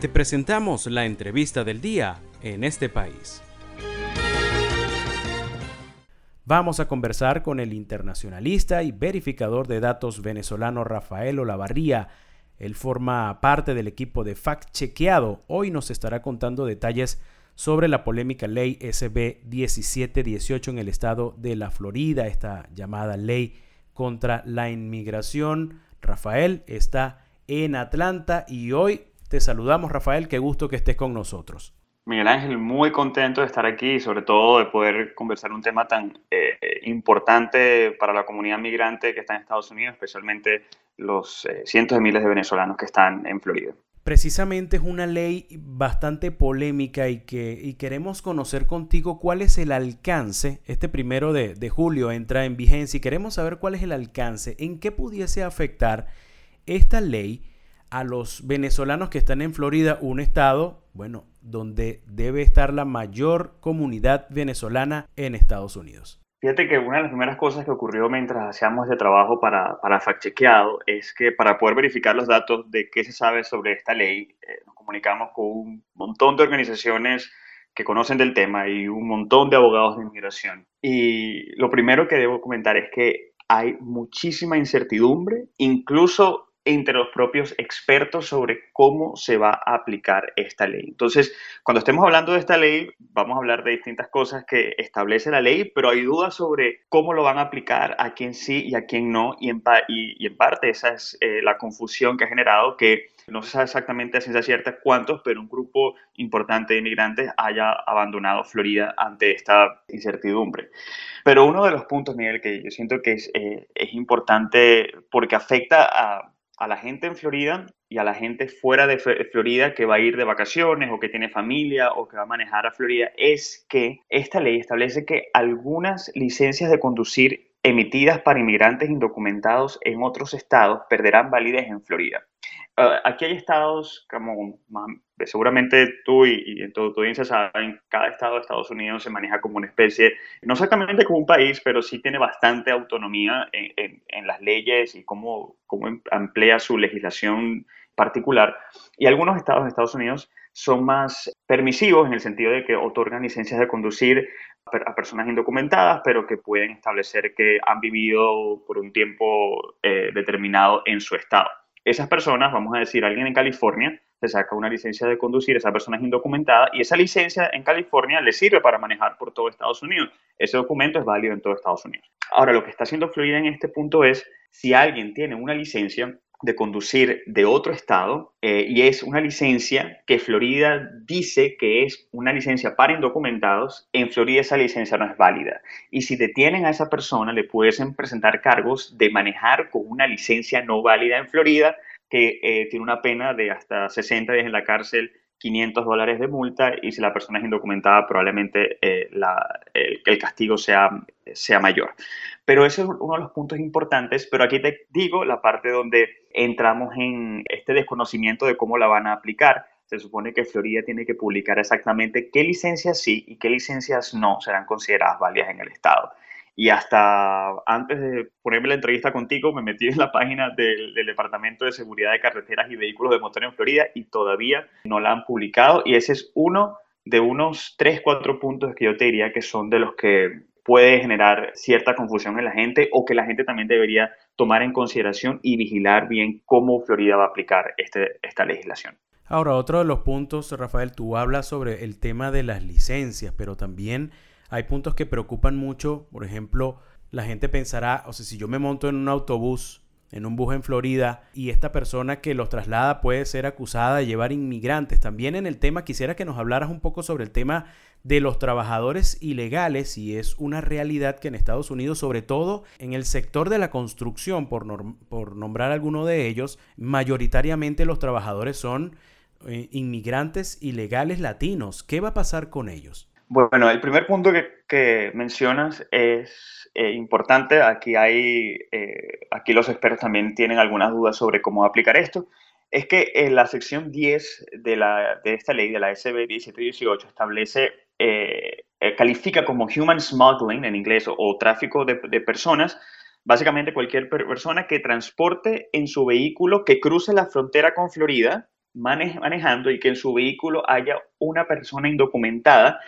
Te presentamos la entrevista del día en este país. Vamos a conversar con el internacionalista y verificador de datos venezolano Rafael Olavarría. Él forma parte del equipo de Fact Chequeado. Hoy nos estará contando detalles sobre la polémica ley SB 1718 en el estado de la Florida, esta llamada ley contra la inmigración. Rafael está en Atlanta y hoy te saludamos, Rafael. Qué gusto que estés con nosotros. Miguel Ángel, muy contento de estar aquí y sobre todo de poder conversar un tema tan eh, importante para la comunidad migrante que está en Estados Unidos, especialmente los eh, cientos de miles de venezolanos que están en Florida. Precisamente es una ley bastante polémica y que y queremos conocer contigo cuál es el alcance. Este primero de, de julio entra en vigencia y queremos saber cuál es el alcance, en qué pudiese afectar esta ley a los venezolanos que están en Florida, un estado, bueno, donde debe estar la mayor comunidad venezolana en Estados Unidos. Fíjate que una de las primeras cosas que ocurrió mientras hacíamos este trabajo para, para fact-chequeado es que para poder verificar los datos de qué se sabe sobre esta ley, eh, nos comunicamos con un montón de organizaciones que conocen del tema y un montón de abogados de inmigración. Y lo primero que debo comentar es que hay muchísima incertidumbre, incluso entre los propios expertos sobre cómo se va a aplicar esta ley. Entonces, cuando estemos hablando de esta ley, vamos a hablar de distintas cosas que establece la ley, pero hay dudas sobre cómo lo van a aplicar, a quién sí y a quién no, y en, y, en parte esa es eh, la confusión que ha generado que no se sabe exactamente a ciencia cierta cuántos, pero un grupo importante de inmigrantes haya abandonado Florida ante esta incertidumbre. Pero uno de los puntos, Miguel, que yo siento que es, eh, es importante porque afecta a a la gente en Florida y a la gente fuera de Florida que va a ir de vacaciones o que tiene familia o que va a manejar a Florida es que esta ley establece que algunas licencias de conducir emitidas para inmigrantes indocumentados en otros estados perderán validez en Florida. Ah, aquí hay estados como seguramente tú y, en todo tu audiencia saben, cada estado de Estados Unidos se maneja como una especie, no exactamente como un país, pero sí tiene bastante autonomía en, las leyes y cómo, cómo emplea su legislación particular. Y algunos estados de Estados Unidos son más permisivos en el sentido de que otorgan licencias de conducir a personas indocumentadas, pero que pueden establecer que han vivido por un tiempo eh, determinado en su estado. Esas personas, vamos a decir, alguien en California se saca una licencia de conducir, esa persona es indocumentada y esa licencia en California le sirve para manejar por todo Estados Unidos. Ese documento es válido en todo Estados Unidos. Ahora, lo que está haciendo Florida en este punto es, si alguien tiene una licencia de conducir de otro estado eh, y es una licencia que Florida dice que es una licencia para indocumentados, en Florida esa licencia no es válida. Y si detienen a esa persona, le pueden presentar cargos de manejar con una licencia no válida en Florida que eh, tiene una pena de hasta 60 días en la cárcel 500 dólares de multa y si la persona es indocumentada probablemente eh, el, castigo sea, sea mayor. Pero ese es uno de los puntos importantes, pero aquí te digo la parte donde entramos en este desconocimiento de cómo la van a aplicar. Se supone que Florida tiene que publicar exactamente qué licencias sí y qué licencias no serán consideradas válidas en el estado. Y hasta antes de ponerme la entrevista contigo, me metí en la página del, Departamento de Seguridad de Carreteras y Vehículos de Motor en Florida y todavía no la han publicado. Y ese es uno de unos 3, 4 puntos que yo te diría que son de los que puede generar cierta confusión en la gente o que la gente también debería tomar en consideración y vigilar bien cómo Florida va a aplicar este, esta legislación. Ahora, otro de los puntos, Rafael, tú hablas sobre el tema de las licencias, pero también hay puntos que preocupan mucho. Por ejemplo, la gente pensará, o sea, si yo me monto en un autobús, en un bus en Florida, y esta persona que los traslada puede ser acusada de llevar inmigrantes. También en el tema quisiera que nos hablaras un poco sobre el tema de los trabajadores ilegales y es una realidad que en Estados Unidos, sobre todo en el sector de la construcción, por, nombrar alguno de ellos, mayoritariamente los trabajadores son eh, inmigrantes ilegales latinos. ¿Qué va a pasar con ellos? Bueno, el primer punto que, mencionas es eh, importante. Aquí, hay, eh, aquí los expertos también tienen algunas dudas sobre cómo aplicar esto. Es que en la sección 10 de, la, de esta ley, de la SB 1718, establece, eh, califica como human smuggling en inglés o, tráfico de, de personas básicamente cualquier persona que transporte en su vehículo que cruce la frontera con Florida manejando y que en su vehículo haya una persona indocumentada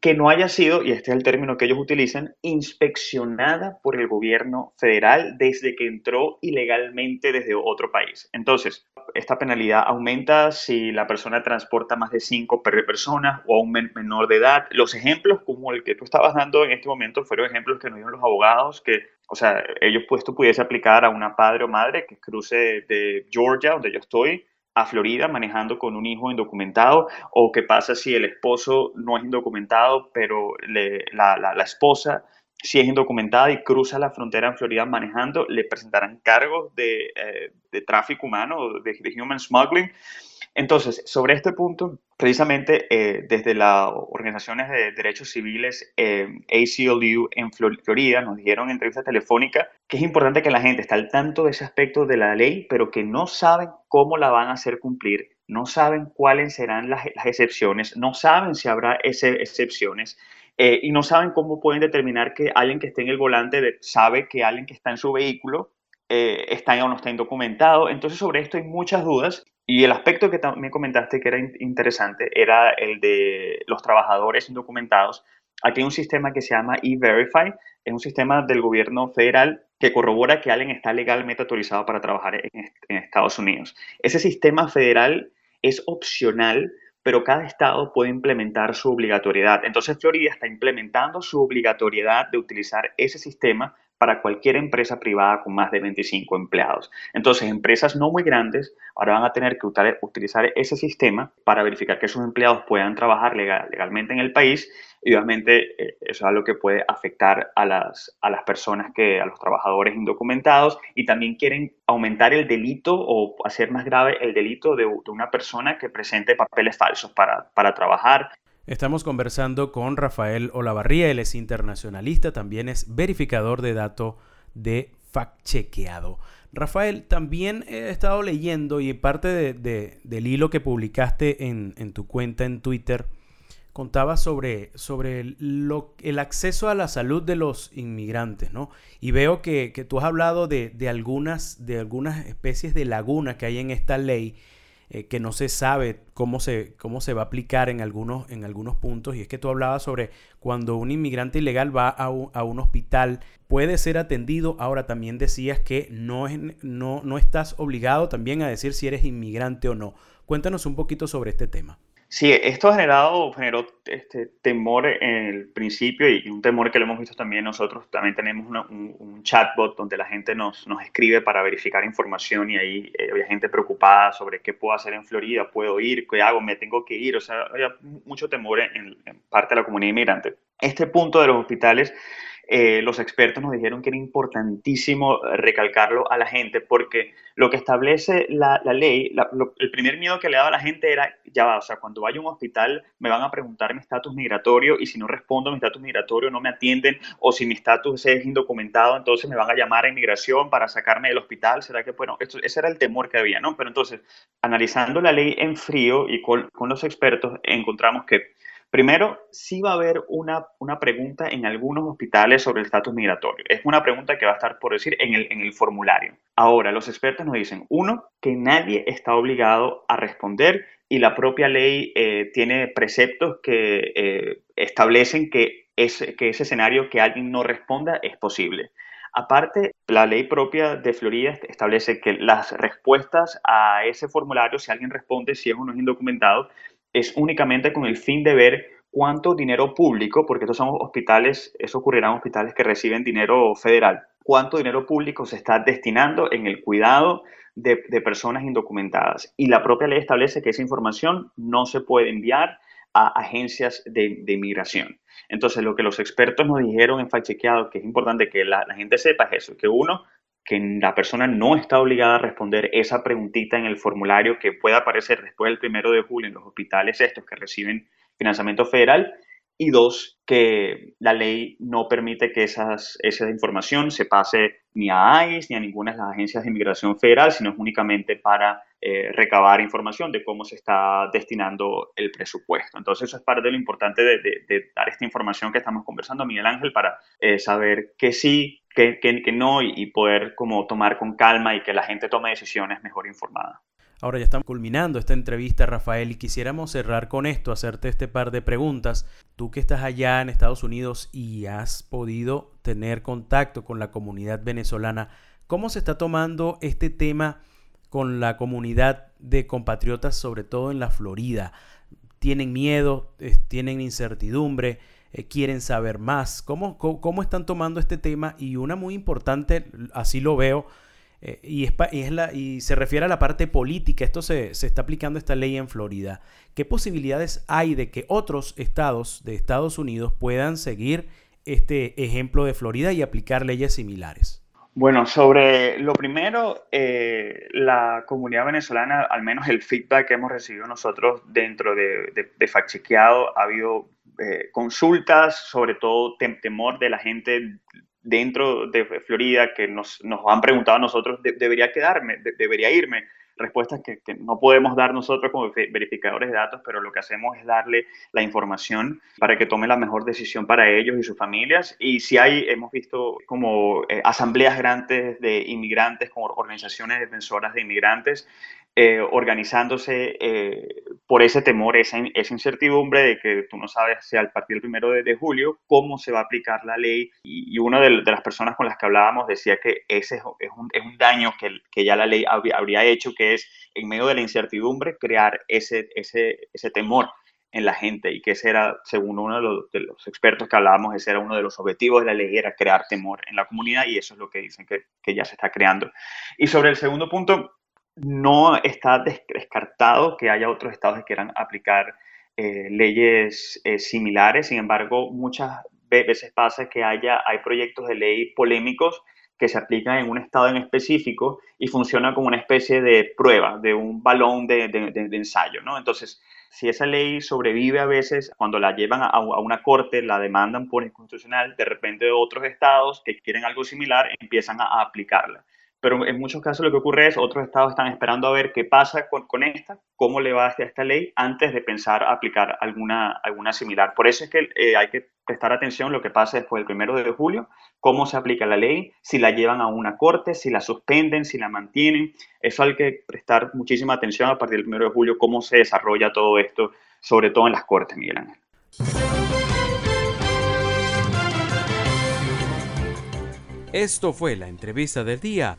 que no haya sido, y este es el término que ellos utilizan, inspeccionada por el gobierno federal desde que entró ilegalmente desde otro país. Entonces, esta penalidad aumenta si la persona transporta más de cinco personas o a un menor de edad. Los ejemplos como el que tú estabas dando en este momento fueron ejemplos que nos dieron los abogados, que, o sea, ellos pues esto pudiese aplicar a una padre o madre que cruce de Georgia, donde yo estoy, a Florida manejando con un hijo indocumentado o qué pasa si el esposo no es indocumentado, pero la, esposa si es indocumentada y cruza la frontera en Florida manejando, le presentarán cargos de, eh, tráfico humano, de, de human smuggling. Entonces, sobre este punto, precisamente eh, desde las organizaciones de derechos civiles eh, ACLU en Florida nos dijeron en entrevista telefónica que es importante que la gente esté al tanto de ese aspecto de la ley, pero que no saben cómo la van a hacer cumplir, no saben cuáles serán las, excepciones, no saben si habrá excepciones. Eh, y no saben cómo pueden determinar que alguien que esté en el volante sabe que alguien que está en su vehículo está o no está indocumentado. Entonces sobre esto hay muchas dudas y el aspecto que también comentaste que era interesante era el de los trabajadores indocumentados. Aquí hay un sistema que se llama E-Verify, es un sistema del gobierno federal que corrobora que alguien está legalmente autorizado para trabajar en, en Estados Unidos. Ese sistema federal es opcional, pero cada estado puede implementar su obligatoriedad. Entonces Florida está implementando su obligatoriedad de utilizar ese sistema para cualquier empresa privada con más de 25 empleados. Entonces, empresas no muy grandes ahora van a tener que utilizar ese sistema para verificar que sus empleados puedan trabajar legalmente en el país y obviamente eh, eso es algo que puede afectar a las, a las personas que, a los trabajadores indocumentados y también quieren aumentar el delito o hacer más grave el delito de, de una persona que presente papeles falsos para, para trabajar Estamos conversando con Rafael Olavarría, él es internacionalista, también es verificador de datos de fact chequeado. Rafael, también he estado leyendo y parte del hilo que publicaste en, tu cuenta en Twitter, contaba sobre, sobre el acceso a la salud de los inmigrantes, ¿no? Y veo que, tú has hablado de, algunas, de algunas especies de lagunas que hay en esta ley eh, que no se sabe cómo se, cómo se va a aplicar en algunos, en algunos puntos. Y es que tú hablabas sobre cuando un inmigrante ilegal va a un, a un hospital, puede ser atendido. Ahora también decías que no, es, no, no estás obligado también a decir si eres inmigrante o no. Cuéntanos un poquito sobre este tema. Sí, esto ha generado, generó este temor en el principio y un temor que lo hemos visto también nosotros. También tenemos un, chatbot donde la gente nos, nos, escribe para verificar información y ahí eh, había gente preocupada sobre qué puedo hacer en Florida, puedo ir, qué hago, me tengo que ir. O sea, había mucho temor en, en parte de la comunidad inmigrante. Este punto de los hospitales eh, los expertos nos dijeron que era importantísimo recalcarlo a la gente porque lo que establece la, ley, el primer miedo que le daba a la gente era, ya va, o sea, cuando vaya a un hospital me van a preguntar mi estatus migratorio y si no respondo mi estatus migratorio no me atienden o si mi estatus es indocumentado, entonces me van a llamar a inmigración para sacarme del hospital. ¿Será que, bueno, ese era el temor que había, ¿no? Pero entonces, analizando la ley en frío y con los expertos, encontramos que Primero, sí va a haber una, una pregunta en algunos hospitales sobre el estatus migratorio. Es una pregunta que va a estar, por decir, en el, en el formulario. Ahora, los expertos nos dicen, uno, que nadie está obligado a responder y la propia ley eh, tiene preceptos que eh, establecen que, ese, que ese escenario que alguien no responda es posible. Aparte, la ley propia de Florida establece que las respuestas a ese formulario, si alguien responde si es o no es indocumentado, es únicamente con el fin de ver cuánto dinero público, porque estos son hospitales, eso ocurrirá en hospitales que reciben dinero federal, cuánto dinero público se está destinando en el cuidado de, personas indocumentadas. Y la propia ley establece que esa información no se puede enviar a agencias de, inmigración. Entonces, lo que los expertos nos dijeron en Fact que es importante que la, la gente sepa es eso, que uno, que la persona no está obligada a responder esa preguntita en el formulario que pueda aparecer después del primero de julio en los hospitales estos que reciben financiamiento federal. Y dos, que la ley no permite que esas, esa información se pase ni a ICE ni a ninguna de las agencias de inmigración federal, sino es únicamente para eh, recabar información de cómo se está destinando el presupuesto. Entonces, eso es parte de lo importante de, dar esta información que estamos conversando, Miguel Ángel, para eh, saber que sí, que, que, no y, poder como tomar con calma y que la gente tome decisiones mejor informadas. Ahora ya estamos culminando esta entrevista, Rafael, y quisiéramos cerrar con esto, hacerte este par de preguntas. Tú que estás allá en Estados Unidos y has podido tener contacto con la comunidad venezolana, ¿cómo se está tomando este tema con la comunidad de compatriotas, sobre todo en la Florida? ¿Tienen miedo? ¿Tienen incertidumbre? Eh, quieren saber más. ¿Cómo, ¿Cómo, están tomando este tema? Y una muy importante, así lo veo, eh, y, es, la, y se refiere a la parte política. Esto se, se está aplicando esta ley en Florida. ¿Qué posibilidades hay de que otros estados de Estados Unidos puedan seguir este ejemplo de Florida y aplicar leyes similares? Bueno, sobre lo primero, eh, la comunidad venezolana, al menos el feedback que hemos recibido nosotros dentro de, de, de ha habido eh, consultas, sobre todo temor de la gente dentro de Florida que nos, nos han preguntado a nosotros, ¿debería quedarme? ¿Debería irme? Respuestas que, no podemos dar nosotros como verificadores de datos, pero lo que hacemos es darle la información para que tome la mejor decisión para ellos y sus familias. Y si hay, hemos visto como eh, asambleas grandes de inmigrantes, como organizaciones defensoras de inmigrantes, eh, organizándose eh, por ese temor, esa, esa, incertidumbre de que tú no sabes si al partir del primero de, julio cómo se va a aplicar la ley. Y, una de, las personas con las que hablábamos decía que ese es, un, es un, daño que, que, ya la ley habría, hecho, que es en medio de la incertidumbre crear ese, ese, ese temor en la gente y que ese era, según uno de los, de los, expertos que hablábamos, ese era uno de los objetivos de la ley, era crear temor en la comunidad y eso es lo que dicen que, que ya se está creando. Y sobre el segundo punto, no está descartado que haya otros estados que quieran aplicar eh, leyes eh, similares. Sin embargo, muchas veces pasa que haya, hay proyectos de ley polémicos que se aplican en un estado en específico y funciona como una especie de prueba, de un balón de, ensayo, ¿no? Entonces, si esa ley sobrevive a veces, cuando la llevan a, a, una corte, la demandan por inconstitucional, de repente otros estados que quieren algo similar empiezan a aplicarla pero en muchos casos lo que ocurre es otros estados están esperando a ver qué pasa con, esta, cómo le va a esta ley antes de pensar aplicar alguna, alguna similar. Por eso es que eh, hay que prestar atención lo que pasa después del primero de julio, cómo se aplica la ley, si la llevan a una corte, si la suspenden, si la mantienen. Eso hay que prestar muchísima atención a partir del primero de julio, cómo se desarrolla todo esto, sobre todo en las cortes, Miguel Ángel. Esto fue la entrevista del día